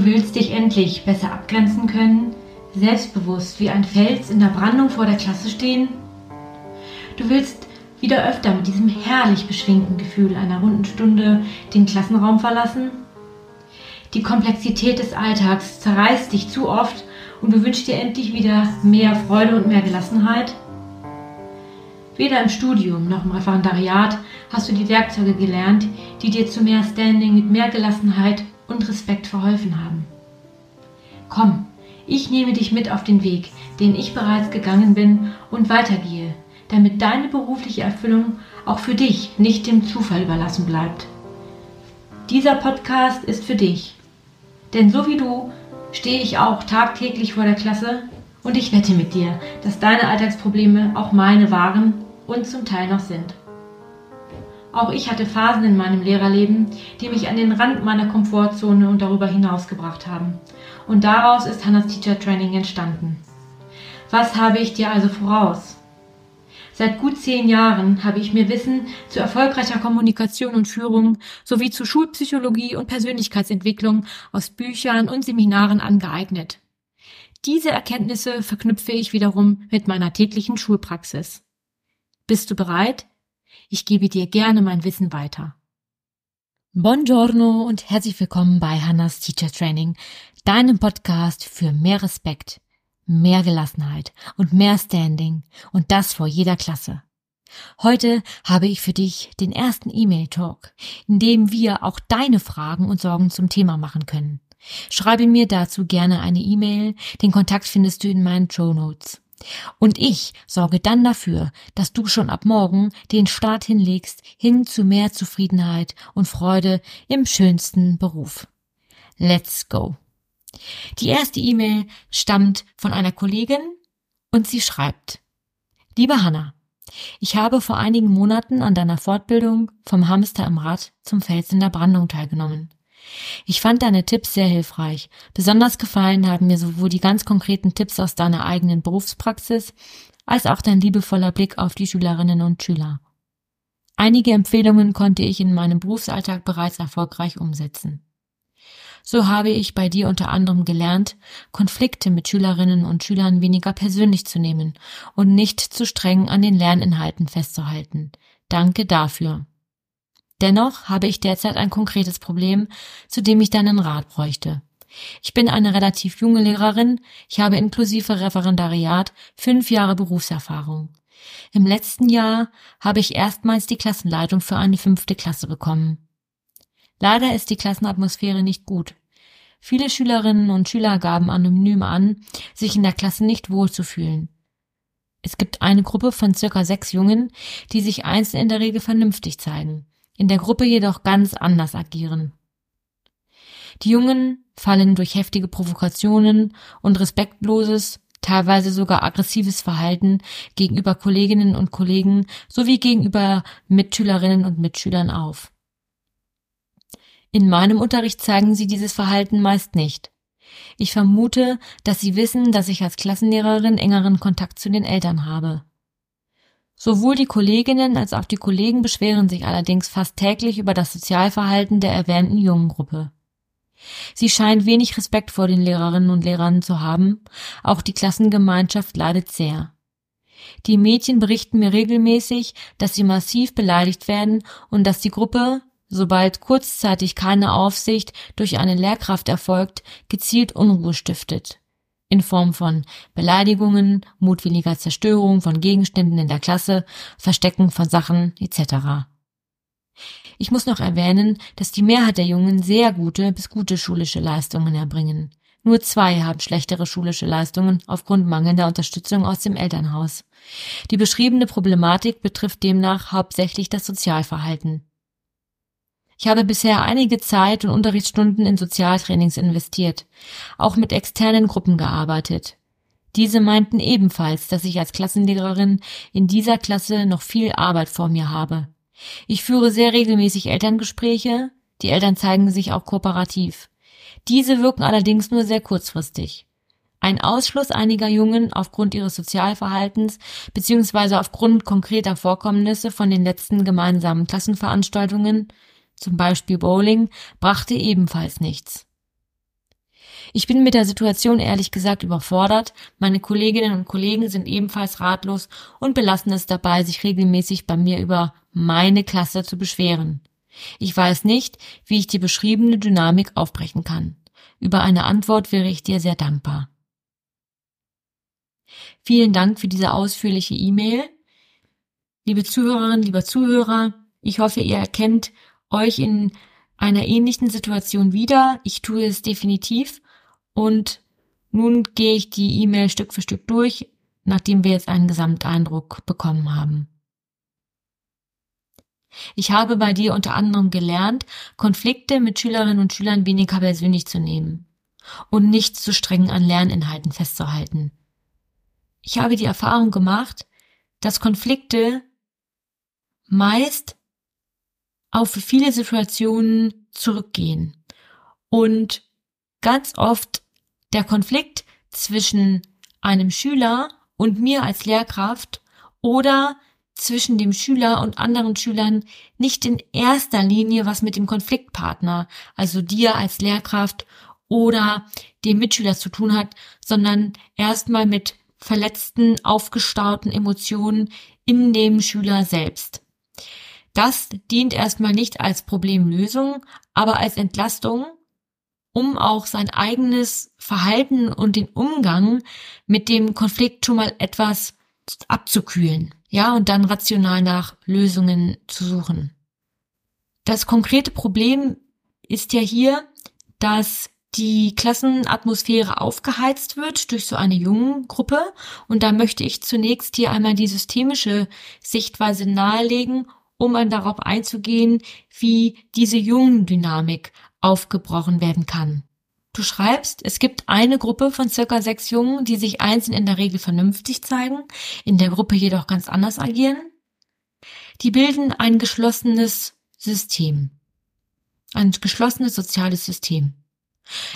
Du willst dich endlich besser abgrenzen können, selbstbewusst wie ein Fels in der Brandung vor der Klasse stehen. Du willst wieder öfter mit diesem herrlich beschwingten Gefühl einer runden Stunde den Klassenraum verlassen. Die Komplexität des Alltags zerreißt dich zu oft und du wünschst dir endlich wieder mehr Freude und mehr Gelassenheit. Weder im Studium noch im Referendariat hast du die Werkzeuge gelernt, die dir zu mehr Standing mit mehr Gelassenheit und Respekt verholfen haben. Komm, ich nehme dich mit auf den Weg, den ich bereits gegangen bin und weitergehe, damit deine berufliche Erfüllung auch für dich nicht dem Zufall überlassen bleibt. Dieser Podcast ist für dich. Denn so wie du stehe ich auch tagtäglich vor der Klasse und ich wette mit dir, dass deine Alltagsprobleme auch meine waren und zum Teil noch sind. Auch ich hatte Phasen in meinem Lehrerleben, die mich an den Rand meiner Komfortzone und darüber hinaus gebracht haben. Und daraus ist Hannas Teacher Training entstanden. Was habe ich dir also voraus? Seit gut zehn Jahren habe ich mir Wissen zu erfolgreicher Kommunikation und Führung sowie zu Schulpsychologie und Persönlichkeitsentwicklung aus Büchern und Seminaren angeeignet. Diese Erkenntnisse verknüpfe ich wiederum mit meiner täglichen Schulpraxis. Bist du bereit? Ich gebe dir gerne mein Wissen weiter. Buongiorno und herzlich willkommen bei Hannas Teacher Training, deinem Podcast für mehr Respekt, mehr Gelassenheit und mehr Standing und das vor jeder Klasse. Heute habe ich für dich den ersten E-Mail-Talk, in dem wir auch deine Fragen und Sorgen zum Thema machen können. Schreibe mir dazu gerne eine E-Mail, den Kontakt findest du in meinen Show Notes. Und ich sorge dann dafür, dass du schon ab morgen den Start hinlegst hin zu mehr Zufriedenheit und Freude im schönsten Beruf. Let's go. Die erste E-Mail stammt von einer Kollegin und sie schreibt, Liebe Hanna, ich habe vor einigen Monaten an deiner Fortbildung vom Hamster im Rad zum Fels in der Brandung teilgenommen. Ich fand deine Tipps sehr hilfreich. Besonders gefallen haben mir sowohl die ganz konkreten Tipps aus deiner eigenen Berufspraxis als auch dein liebevoller Blick auf die Schülerinnen und Schüler. Einige Empfehlungen konnte ich in meinem Berufsalltag bereits erfolgreich umsetzen. So habe ich bei dir unter anderem gelernt, Konflikte mit Schülerinnen und Schülern weniger persönlich zu nehmen und nicht zu streng an den Lerninhalten festzuhalten. Danke dafür. Dennoch habe ich derzeit ein konkretes Problem, zu dem ich deinen Rat bräuchte. Ich bin eine relativ junge Lehrerin, ich habe inklusive Referendariat fünf Jahre Berufserfahrung. Im letzten Jahr habe ich erstmals die Klassenleitung für eine fünfte Klasse bekommen. Leider ist die Klassenatmosphäre nicht gut. Viele Schülerinnen und Schüler gaben anonym an, sich in der Klasse nicht wohlzufühlen. Es gibt eine Gruppe von circa sechs Jungen, die sich einzeln in der Regel vernünftig zeigen in der Gruppe jedoch ganz anders agieren. Die Jungen fallen durch heftige Provokationen und respektloses, teilweise sogar aggressives Verhalten gegenüber Kolleginnen und Kollegen sowie gegenüber Mitschülerinnen und Mitschülern auf. In meinem Unterricht zeigen sie dieses Verhalten meist nicht. Ich vermute, dass sie wissen, dass ich als Klassenlehrerin engeren Kontakt zu den Eltern habe. Sowohl die Kolleginnen als auch die Kollegen beschweren sich allerdings fast täglich über das Sozialverhalten der erwähnten Jungengruppe. Sie scheint wenig Respekt vor den Lehrerinnen und Lehrern zu haben, auch die Klassengemeinschaft leidet sehr. Die Mädchen berichten mir regelmäßig, dass sie massiv beleidigt werden und dass die Gruppe, sobald kurzzeitig keine Aufsicht durch eine Lehrkraft erfolgt, gezielt Unruhe stiftet in Form von Beleidigungen, mutwilliger Zerstörung von Gegenständen in der Klasse, Verstecken von Sachen etc. Ich muss noch erwähnen, dass die Mehrheit der Jungen sehr gute bis gute schulische Leistungen erbringen. Nur zwei haben schlechtere schulische Leistungen aufgrund mangelnder Unterstützung aus dem Elternhaus. Die beschriebene Problematik betrifft demnach hauptsächlich das Sozialverhalten. Ich habe bisher einige Zeit und Unterrichtsstunden in Sozialtrainings investiert, auch mit externen Gruppen gearbeitet. Diese meinten ebenfalls, dass ich als Klassenlehrerin in dieser Klasse noch viel Arbeit vor mir habe. Ich führe sehr regelmäßig Elterngespräche, die Eltern zeigen sich auch kooperativ. Diese wirken allerdings nur sehr kurzfristig. Ein Ausschluss einiger Jungen aufgrund ihres Sozialverhaltens bzw. aufgrund konkreter Vorkommnisse von den letzten gemeinsamen Klassenveranstaltungen zum Beispiel Bowling, brachte ebenfalls nichts. Ich bin mit der Situation ehrlich gesagt überfordert. Meine Kolleginnen und Kollegen sind ebenfalls ratlos und belassen es dabei, sich regelmäßig bei mir über meine Klasse zu beschweren. Ich weiß nicht, wie ich die beschriebene Dynamik aufbrechen kann. Über eine Antwort wäre ich dir sehr dankbar. Vielen Dank für diese ausführliche E-Mail. Liebe Zuhörerinnen, lieber Zuhörer, ich hoffe, ihr erkennt euch in einer ähnlichen Situation wieder. Ich tue es definitiv und nun gehe ich die E-Mail Stück für Stück durch, nachdem wir jetzt einen Gesamteindruck bekommen haben. Ich habe bei dir unter anderem gelernt, Konflikte mit Schülerinnen und Schülern weniger persönlich zu nehmen und nicht zu streng an Lerninhalten festzuhalten. Ich habe die Erfahrung gemacht, dass Konflikte meist auf viele Situationen zurückgehen und ganz oft der Konflikt zwischen einem Schüler und mir als Lehrkraft oder zwischen dem Schüler und anderen Schülern nicht in erster Linie was mit dem Konfliktpartner, also dir als Lehrkraft oder dem Mitschüler zu tun hat, sondern erstmal mit verletzten, aufgestauten Emotionen in dem Schüler selbst. Das dient erstmal nicht als Problemlösung, aber als Entlastung, um auch sein eigenes Verhalten und den Umgang mit dem Konflikt schon mal etwas abzukühlen. Ja, und dann rational nach Lösungen zu suchen. Das konkrete Problem ist ja hier, dass die Klassenatmosphäre aufgeheizt wird durch so eine jungen Gruppe. Und da möchte ich zunächst hier einmal die systemische Sichtweise nahelegen um dann darauf einzugehen, wie diese jungen Dynamik aufgebrochen werden kann. Du schreibst, es gibt eine Gruppe von circa sechs Jungen, die sich einzeln in der Regel vernünftig zeigen, in der Gruppe jedoch ganz anders agieren. Die bilden ein geschlossenes System. Ein geschlossenes soziales System.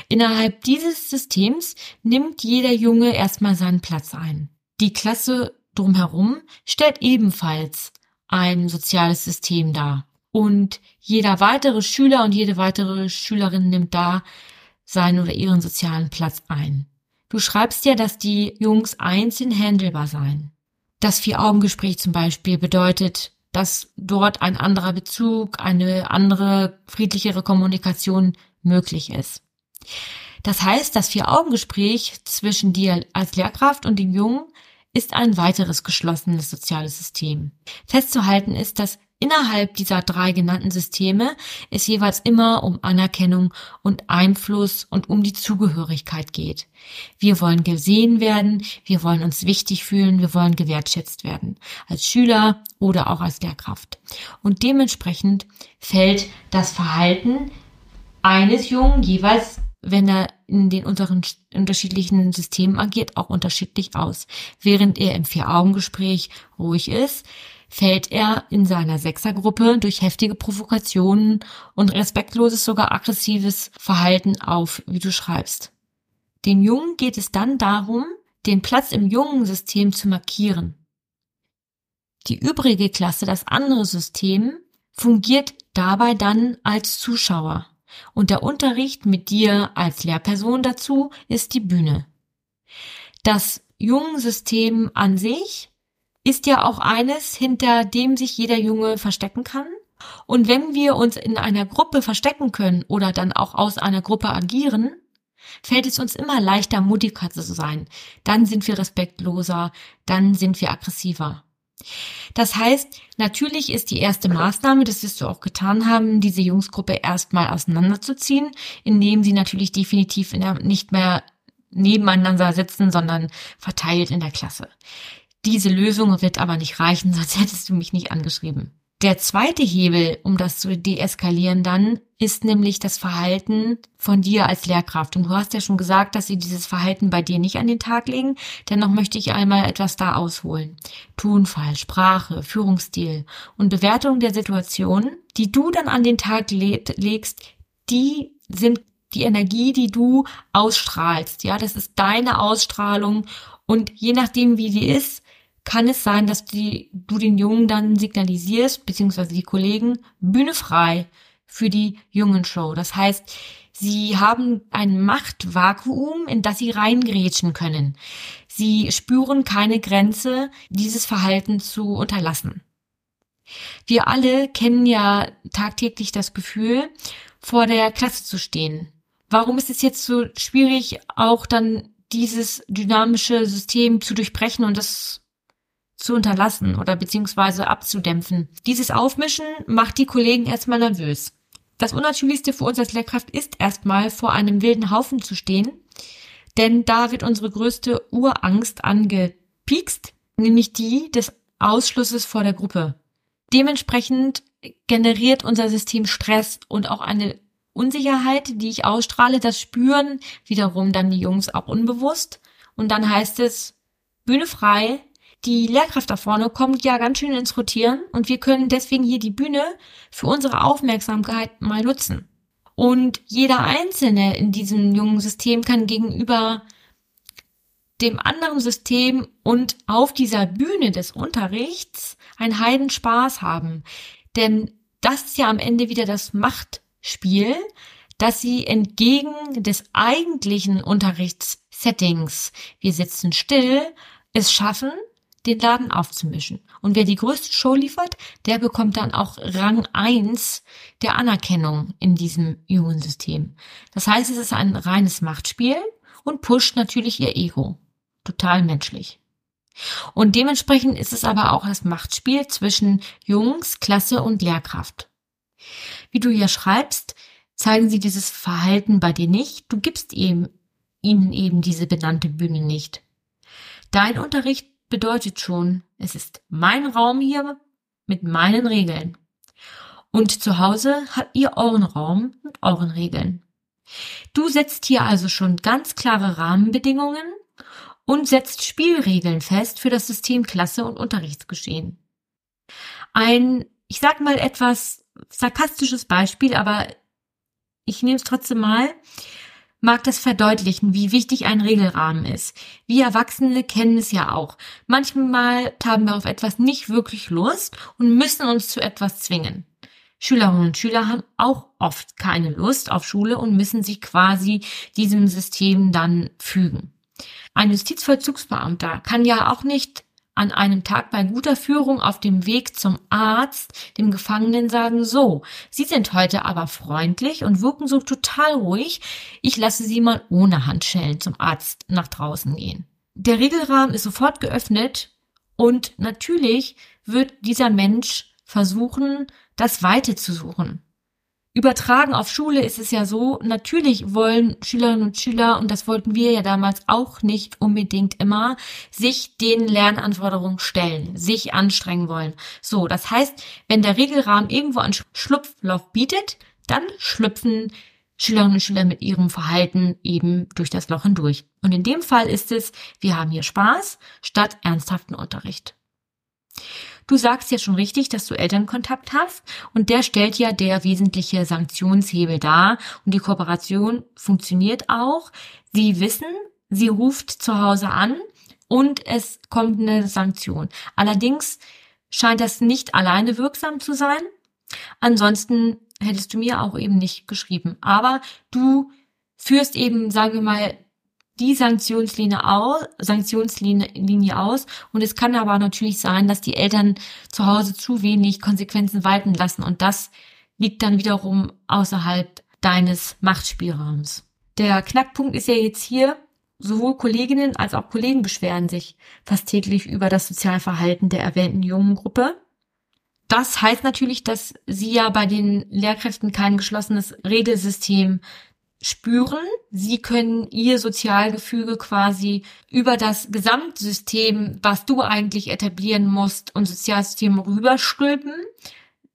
Innerhalb dieses Systems nimmt jeder Junge erstmal seinen Platz ein. Die Klasse drumherum stellt ebenfalls ein soziales System dar. Und jeder weitere Schüler und jede weitere Schülerin nimmt da seinen oder ihren sozialen Platz ein. Du schreibst ja, dass die Jungs einzeln handelbar seien. Das Vier-Augen-Gespräch zum Beispiel bedeutet, dass dort ein anderer Bezug, eine andere, friedlichere Kommunikation möglich ist. Das heißt, das Vier-Augen-Gespräch zwischen dir als Lehrkraft und dem Jungen ist ein weiteres geschlossenes soziales System. Festzuhalten ist, dass innerhalb dieser drei genannten Systeme es jeweils immer um Anerkennung und Einfluss und um die Zugehörigkeit geht. Wir wollen gesehen werden, wir wollen uns wichtig fühlen, wir wollen gewertschätzt werden, als Schüler oder auch als Lehrkraft. Und dementsprechend fällt das Verhalten eines Jungen jeweils wenn er in den unteren, unterschiedlichen Systemen agiert, auch unterschiedlich aus. Während er im Vier-Augen-Gespräch ruhig ist, fällt er in seiner Sechsergruppe durch heftige Provokationen und respektloses, sogar aggressives Verhalten auf, wie du schreibst. Den Jungen geht es dann darum, den Platz im jungen System zu markieren. Die übrige Klasse, das andere System, fungiert dabei dann als Zuschauer. Und der Unterricht mit dir als Lehrperson dazu ist die Bühne. Das Jungensystem an sich ist ja auch eines, hinter dem sich jeder Junge verstecken kann. Und wenn wir uns in einer Gruppe verstecken können oder dann auch aus einer Gruppe agieren, fällt es uns immer leichter, mutiger zu sein. Dann sind wir respektloser, dann sind wir aggressiver. Das heißt, natürlich ist die erste Maßnahme, das wirst du auch getan haben, diese Jungsgruppe erstmal auseinanderzuziehen, indem sie natürlich definitiv der, nicht mehr nebeneinander sitzen, sondern verteilt in der Klasse. Diese Lösung wird aber nicht reichen, sonst hättest du mich nicht angeschrieben. Der zweite Hebel, um das zu deeskalieren dann, ist nämlich das Verhalten von dir als Lehrkraft. Und du hast ja schon gesagt, dass sie dieses Verhalten bei dir nicht an den Tag legen. Dennoch möchte ich einmal etwas da ausholen. Tonfall, Sprache, Führungsstil und Bewertung der Situation, die du dann an den Tag legst, die sind die Energie, die du ausstrahlst. Ja, das ist deine Ausstrahlung. Und je nachdem, wie die ist, kann es sein, dass die, du den Jungen dann signalisierst, beziehungsweise die Kollegen, Bühne frei für die jungen Show. Das heißt, sie haben ein Machtvakuum, in das sie reingrätschen können. Sie spüren keine Grenze, dieses Verhalten zu unterlassen. Wir alle kennen ja tagtäglich das Gefühl, vor der Klasse zu stehen. Warum ist es jetzt so schwierig, auch dann dieses dynamische System zu durchbrechen und das zu unterlassen oder beziehungsweise abzudämpfen? Dieses Aufmischen macht die Kollegen erstmal nervös. Das Unnatürlichste für uns als Lehrkraft ist erstmal vor einem wilden Haufen zu stehen, denn da wird unsere größte Urangst angepiekst, nämlich die des Ausschlusses vor der Gruppe. Dementsprechend generiert unser System Stress und auch eine Unsicherheit, die ich ausstrahle. Das spüren wiederum dann die Jungs auch unbewusst. Und dann heißt es, Bühne frei. Die Lehrkraft da vorne kommt ja ganz schön ins Rotieren und wir können deswegen hier die Bühne für unsere Aufmerksamkeit mal nutzen. Und jeder Einzelne in diesem jungen System kann gegenüber dem anderen System und auf dieser Bühne des Unterrichts einen Heiden Spaß haben. Denn das ist ja am Ende wieder das Machtspiel, dass sie entgegen des eigentlichen Unterrichtssettings, wir sitzen still, es schaffen, den Laden aufzumischen. Und wer die größte Show liefert, der bekommt dann auch Rang eins der Anerkennung in diesem jungen System. Das heißt, es ist ein reines Machtspiel und pusht natürlich ihr Ego total menschlich. Und dementsprechend ist es aber auch das Machtspiel zwischen Jungs, Klasse und Lehrkraft. Wie du hier schreibst, zeigen sie dieses Verhalten bei dir nicht, du gibst ihm, ihnen eben diese benannte Bühne nicht. Dein Unterricht bedeutet schon, es ist mein Raum hier mit meinen Regeln. Und zu Hause habt ihr euren Raum mit euren Regeln. Du setzt hier also schon ganz klare Rahmenbedingungen und setzt Spielregeln fest für das System Klasse und Unterrichtsgeschehen. Ein, ich sag mal etwas sarkastisches Beispiel, aber ich nehme es trotzdem mal, mag das verdeutlichen, wie wichtig ein Regelrahmen ist. Wir Erwachsene kennen es ja auch. Manchmal haben wir auf etwas nicht wirklich Lust und müssen uns zu etwas zwingen. Schülerinnen und Schüler haben auch oft keine Lust auf Schule und müssen sich quasi diesem System dann fügen. Ein Justizvollzugsbeamter kann ja auch nicht an einem Tag bei guter Führung auf dem Weg zum Arzt dem Gefangenen sagen, so, Sie sind heute aber freundlich und wirken so total ruhig, ich lasse Sie mal ohne Handschellen zum Arzt nach draußen gehen. Der Regelrahmen ist sofort geöffnet und natürlich wird dieser Mensch versuchen, das Weite zu suchen. Übertragen auf Schule ist es ja so, natürlich wollen Schülerinnen und Schüler, und das wollten wir ja damals auch nicht unbedingt immer, sich den Lernanforderungen stellen, sich anstrengen wollen. So, das heißt, wenn der Regelrahmen irgendwo einen Schlupfloch bietet, dann schlüpfen Schülerinnen und Schüler mit ihrem Verhalten eben durch das Loch hindurch. Und in dem Fall ist es, wir haben hier Spaß statt ernsthaften Unterricht. Du sagst ja schon richtig, dass du Elternkontakt hast und der stellt ja der wesentliche Sanktionshebel dar und die Kooperation funktioniert auch. Sie wissen, sie ruft zu Hause an und es kommt eine Sanktion. Allerdings scheint das nicht alleine wirksam zu sein. Ansonsten hättest du mir auch eben nicht geschrieben. Aber du führst eben, sagen wir mal, die Sanktionslinie aus, Sanktionslinie aus. Und es kann aber natürlich sein, dass die Eltern zu Hause zu wenig Konsequenzen walten lassen. Und das liegt dann wiederum außerhalb deines Machtspielraums. Der Knackpunkt ist ja jetzt hier, sowohl Kolleginnen als auch Kollegen beschweren sich fast täglich über das Sozialverhalten der erwähnten jungen Gruppe. Das heißt natürlich, dass sie ja bei den Lehrkräften kein geschlossenes Regelsystem spüren. Sie können ihr Sozialgefüge quasi über das Gesamtsystem, was du eigentlich etablieren musst, und Sozialsystem rüberstülpen.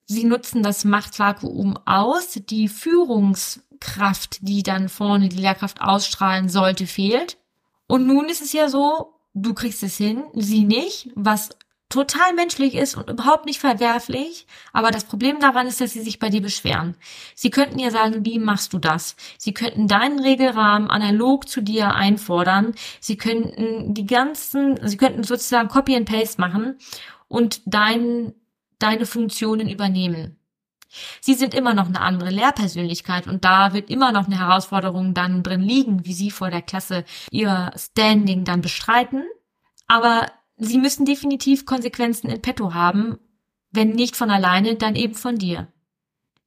Sie nutzen das Machtvakuum aus. Die Führungskraft, die dann vorne die Lehrkraft ausstrahlen sollte, fehlt. Und nun ist es ja so, du kriegst es hin, sie nicht, was total menschlich ist und überhaupt nicht verwerflich. Aber das Problem daran ist, dass sie sich bei dir beschweren. Sie könnten ja sagen, wie machst du das? Sie könnten deinen Regelrahmen analog zu dir einfordern. Sie könnten die ganzen, sie könnten sozusagen Copy and Paste machen und dein, deine Funktionen übernehmen. Sie sind immer noch eine andere Lehrpersönlichkeit und da wird immer noch eine Herausforderung dann drin liegen, wie Sie vor der Klasse Ihr Standing dann bestreiten. Aber Sie müssen definitiv Konsequenzen in petto haben, wenn nicht von alleine, dann eben von dir.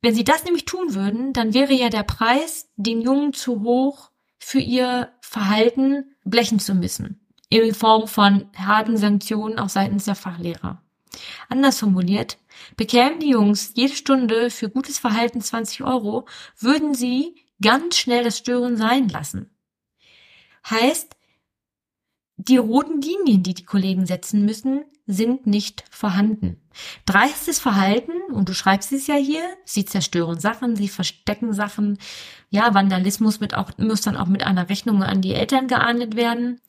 Wenn Sie das nämlich tun würden, dann wäre ja der Preis den Jungen zu hoch für ihr Verhalten blechen zu müssen. In Form von harten Sanktionen auch seitens der Fachlehrer. Anders formuliert, bekämen die Jungs jede Stunde für gutes Verhalten 20 Euro, würden sie ganz schnell das Stören sein lassen. Heißt, die roten Linien, die die Kollegen setzen müssen, sind nicht vorhanden. Dreistes Verhalten, und du schreibst es ja hier, sie zerstören Sachen, sie verstecken Sachen. Ja, Vandalismus mit auch, muss dann auch mit einer Rechnung an die Eltern geahndet werden.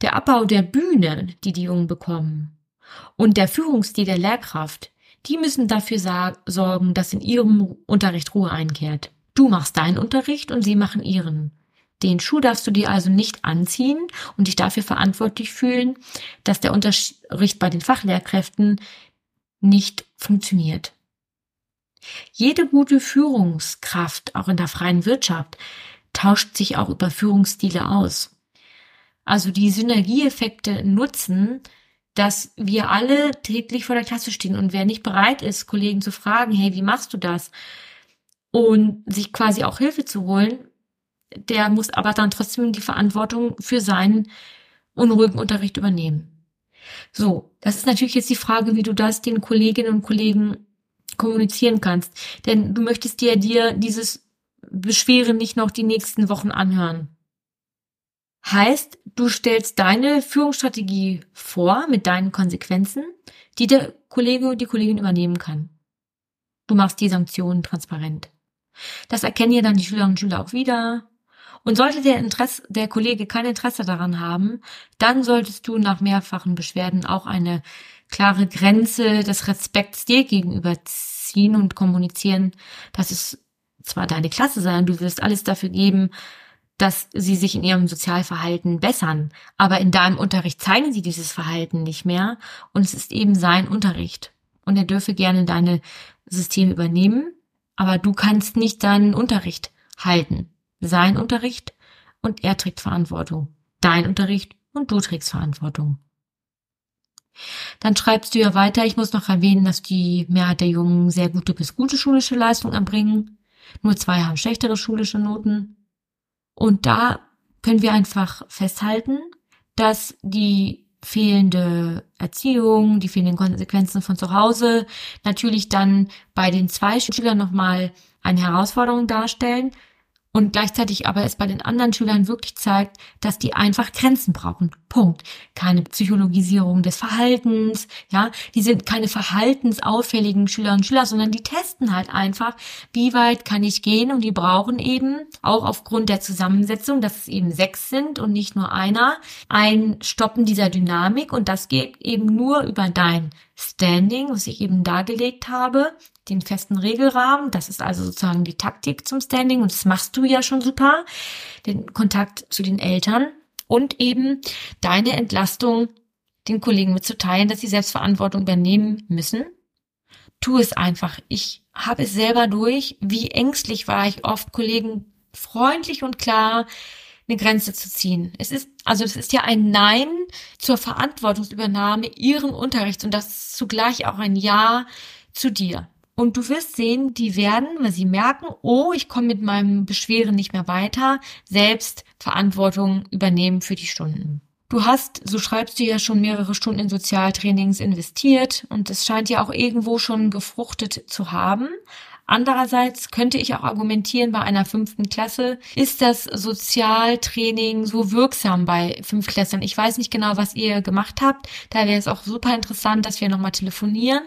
Der Abbau der Bühne, die die Jungen bekommen. Und der Führungsstil der Lehrkraft, die müssen dafür sorgen, dass in ihrem Unterricht Ruhe einkehrt. Du machst deinen Unterricht und sie machen ihren. Den Schuh darfst du dir also nicht anziehen und dich dafür verantwortlich fühlen, dass der Unterricht bei den Fachlehrkräften nicht funktioniert. Jede gute Führungskraft, auch in der freien Wirtschaft, tauscht sich auch über Führungsstile aus. Also die Synergieeffekte nutzen, dass wir alle täglich vor der Klasse stehen und wer nicht bereit ist, Kollegen zu fragen, hey, wie machst du das? Und sich quasi auch Hilfe zu holen, der muss aber dann trotzdem die Verantwortung für seinen unruhigen Unterricht übernehmen. So, das ist natürlich jetzt die Frage, wie du das den Kolleginnen und Kollegen kommunizieren kannst. Denn du möchtest dir dir dieses Beschweren nicht noch die nächsten Wochen anhören. Heißt, du stellst deine Führungsstrategie vor mit deinen Konsequenzen, die der Kollege und die Kollegin übernehmen kann. Du machst die Sanktionen transparent. Das erkennen ja dann die Schülerinnen und Schüler auch wieder. Und sollte der Interesse, der Kollege kein Interesse daran haben, dann solltest du nach mehrfachen Beschwerden auch eine klare Grenze des Respekts dir gegenüber ziehen und kommunizieren, dass es zwar deine Klasse sei und du wirst alles dafür geben, dass sie sich in ihrem Sozialverhalten bessern, aber in deinem Unterricht zeigen sie dieses Verhalten nicht mehr und es ist eben sein Unterricht. Und er dürfe gerne deine Systeme übernehmen, aber du kannst nicht deinen Unterricht halten sein Unterricht und er trägt Verantwortung. Dein Unterricht und du trägst Verantwortung. Dann schreibst du ja weiter, ich muss noch erwähnen, dass die Mehrheit der Jungen sehr gute bis gute schulische Leistungen erbringen. Nur zwei haben schlechtere schulische Noten. Und da können wir einfach festhalten, dass die fehlende Erziehung, die fehlenden Konsequenzen von zu Hause natürlich dann bei den zwei Schülern nochmal eine Herausforderung darstellen, und gleichzeitig aber es bei den anderen Schülern wirklich zeigt, dass die einfach Grenzen brauchen. Punkt. Keine Psychologisierung des Verhaltens, ja, die sind keine verhaltensauffälligen Schülerinnen und Schüler, sondern die testen halt einfach, wie weit kann ich gehen und die brauchen eben auch aufgrund der Zusammensetzung, dass es eben sechs sind und nicht nur einer, ein Stoppen dieser Dynamik und das geht eben nur über dein Standing, was ich eben dargelegt habe, den festen Regelrahmen. Das ist also sozusagen die Taktik zum Standing und das machst du ja schon super. Den Kontakt zu den Eltern und eben deine Entlastung den Kollegen mitzuteilen, dass sie Selbstverantwortung übernehmen müssen. Tu es einfach. Ich habe es selber durch. Wie ängstlich war ich oft, Kollegen freundlich und klar eine Grenze zu ziehen. Es ist, also es ist ja ein Nein zur Verantwortungsübernahme ihren Unterrichts und das zugleich auch ein Ja zu dir. Und du wirst sehen, die werden, weil sie merken, oh, ich komme mit meinem Beschweren nicht mehr weiter, selbst Verantwortung übernehmen für die Stunden. Du hast, so schreibst du ja schon mehrere Stunden in Sozialtrainings investiert und es scheint ja auch irgendwo schon gefruchtet zu haben. Andererseits könnte ich auch argumentieren, bei einer fünften Klasse ist das Sozialtraining so wirksam bei Fünftklässlern. Ich weiß nicht genau, was ihr gemacht habt. Da wäre es auch super interessant, dass wir nochmal telefonieren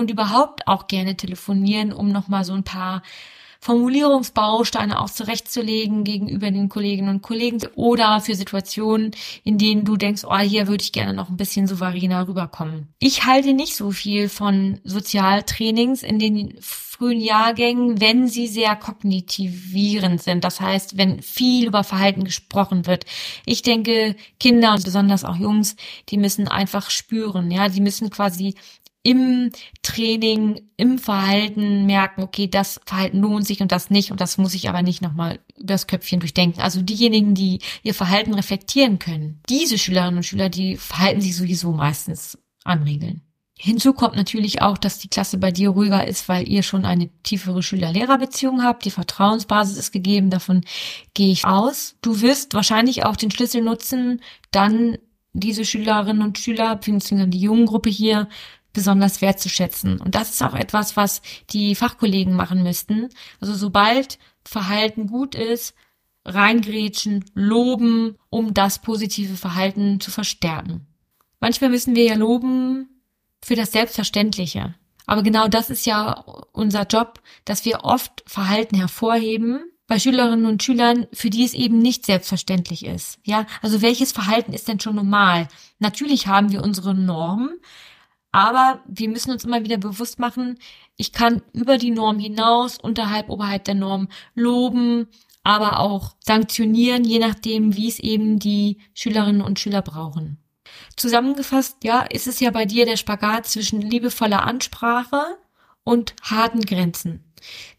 und überhaupt auch gerne telefonieren, um nochmal so ein paar Formulierungsbausteine auch zurechtzulegen gegenüber den Kolleginnen und Kollegen oder für Situationen, in denen du denkst, oh, hier würde ich gerne noch ein bisschen souveräner rüberkommen. Ich halte nicht so viel von Sozialtrainings in den frühen Jahrgängen, wenn sie sehr kognitivierend sind. Das heißt, wenn viel über Verhalten gesprochen wird. Ich denke, Kinder und besonders auch Jungs, die müssen einfach spüren, ja, die müssen quasi im Training, im Verhalten merken, okay, das Verhalten lohnt sich und das nicht und das muss ich aber nicht nochmal übers Köpfchen durchdenken. Also diejenigen, die ihr Verhalten reflektieren können, diese Schülerinnen und Schüler, die verhalten sich sowieso meistens an Regeln. Hinzu kommt natürlich auch, dass die Klasse bei dir ruhiger ist, weil ihr schon eine tiefere Schüler-Lehrer-Beziehung habt. Die Vertrauensbasis ist gegeben, davon gehe ich aus. Du wirst wahrscheinlich auch den Schlüssel nutzen, dann diese Schülerinnen und Schüler, beziehungsweise die jungen Gruppe hier, besonders wertzuschätzen. Und das ist auch etwas, was die Fachkollegen machen müssten. Also sobald Verhalten gut ist, reingrätschen, loben, um das positive Verhalten zu verstärken. Manchmal müssen wir ja loben, für das Selbstverständliche. Aber genau das ist ja unser Job, dass wir oft Verhalten hervorheben bei Schülerinnen und Schülern, für die es eben nicht selbstverständlich ist. Ja, also welches Verhalten ist denn schon normal? Natürlich haben wir unsere Normen, aber wir müssen uns immer wieder bewusst machen, ich kann über die Norm hinaus, unterhalb, oberhalb der Norm loben, aber auch sanktionieren, je nachdem, wie es eben die Schülerinnen und Schüler brauchen. Zusammengefasst, ja, ist es ja bei dir der Spagat zwischen liebevoller Ansprache und harten Grenzen.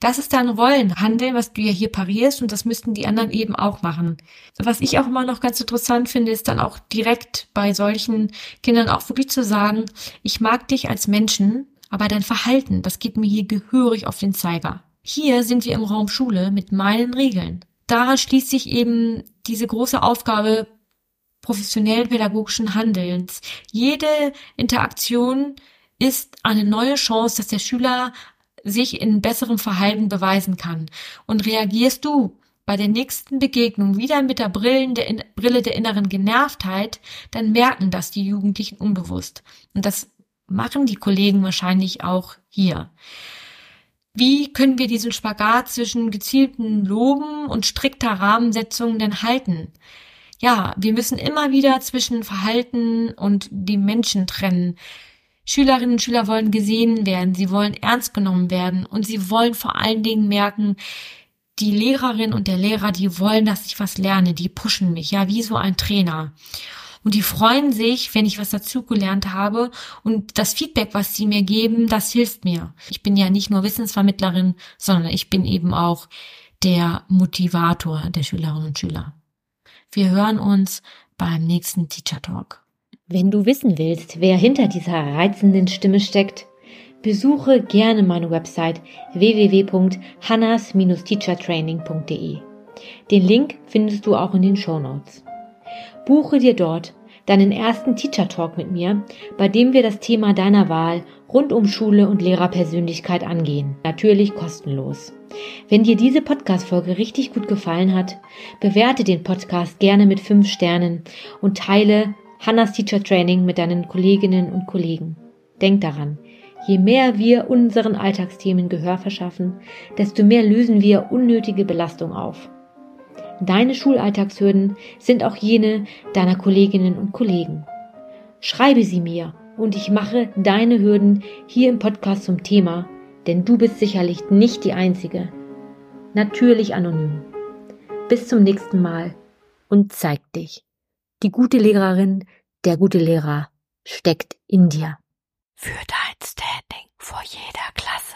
Das ist dein Rollenhandel, was du ja hier parierst und das müssten die anderen eben auch machen. Was ich auch immer noch ganz interessant finde, ist dann auch direkt bei solchen Kindern auch wirklich zu sagen, ich mag dich als Menschen, aber dein Verhalten, das geht mir hier gehörig auf den Zeiger. Hier sind wir im Raum Schule mit meinen Regeln. Daran schließt sich eben diese große Aufgabe professionellen pädagogischen Handelns. Jede Interaktion ist eine neue Chance, dass der Schüler sich in besserem Verhalten beweisen kann. Und reagierst du bei der nächsten Begegnung wieder mit der Brille der inneren Genervtheit, dann merken das die Jugendlichen unbewusst. Und das machen die Kollegen wahrscheinlich auch hier. Wie können wir diesen Spagat zwischen gezielten Loben und strikter Rahmensetzung denn halten? ja, wir müssen immer wieder zwischen Verhalten und dem Menschen trennen. Schülerinnen und Schüler wollen gesehen werden, sie wollen ernst genommen werden und sie wollen vor allen Dingen merken, die Lehrerin und der Lehrer, die wollen, dass ich was lerne, die pushen mich, ja, wie so ein Trainer. Und die freuen sich, wenn ich was dazugelernt habe und das Feedback, was sie mir geben, das hilft mir. Ich bin ja nicht nur Wissensvermittlerin, sondern ich bin eben auch der Motivator der Schülerinnen und Schüler. Wir hören uns beim nächsten Teacher Talk. Wenn du wissen willst, wer hinter dieser reizenden Stimme steckt, besuche gerne meine Website www.hannas-teachertraining.de. Den Link findest du auch in den Show Notes. Buche dir dort deinen ersten Teacher Talk mit mir, bei dem wir das Thema deiner Wahl rund um Schule und Lehrerpersönlichkeit angehen. Natürlich kostenlos. Wenn dir diese Podcast-Folge richtig gut gefallen hat, bewerte den Podcast gerne mit fünf Sternen und teile Hannas Teacher Training mit deinen Kolleginnen und Kollegen. Denk daran, je mehr wir unseren Alltagsthemen Gehör verschaffen, desto mehr lösen wir unnötige Belastung auf. Deine Schulalltagshürden sind auch jene deiner Kolleginnen und Kollegen. Schreibe sie mir und ich mache deine Hürden hier im Podcast zum Thema, denn du bist sicherlich nicht die Einzige. Natürlich anonym. Bis zum nächsten Mal und zeig dich. Die gute Lehrerin, der gute Lehrer steckt in dir. Für dein Standing vor jeder Klasse.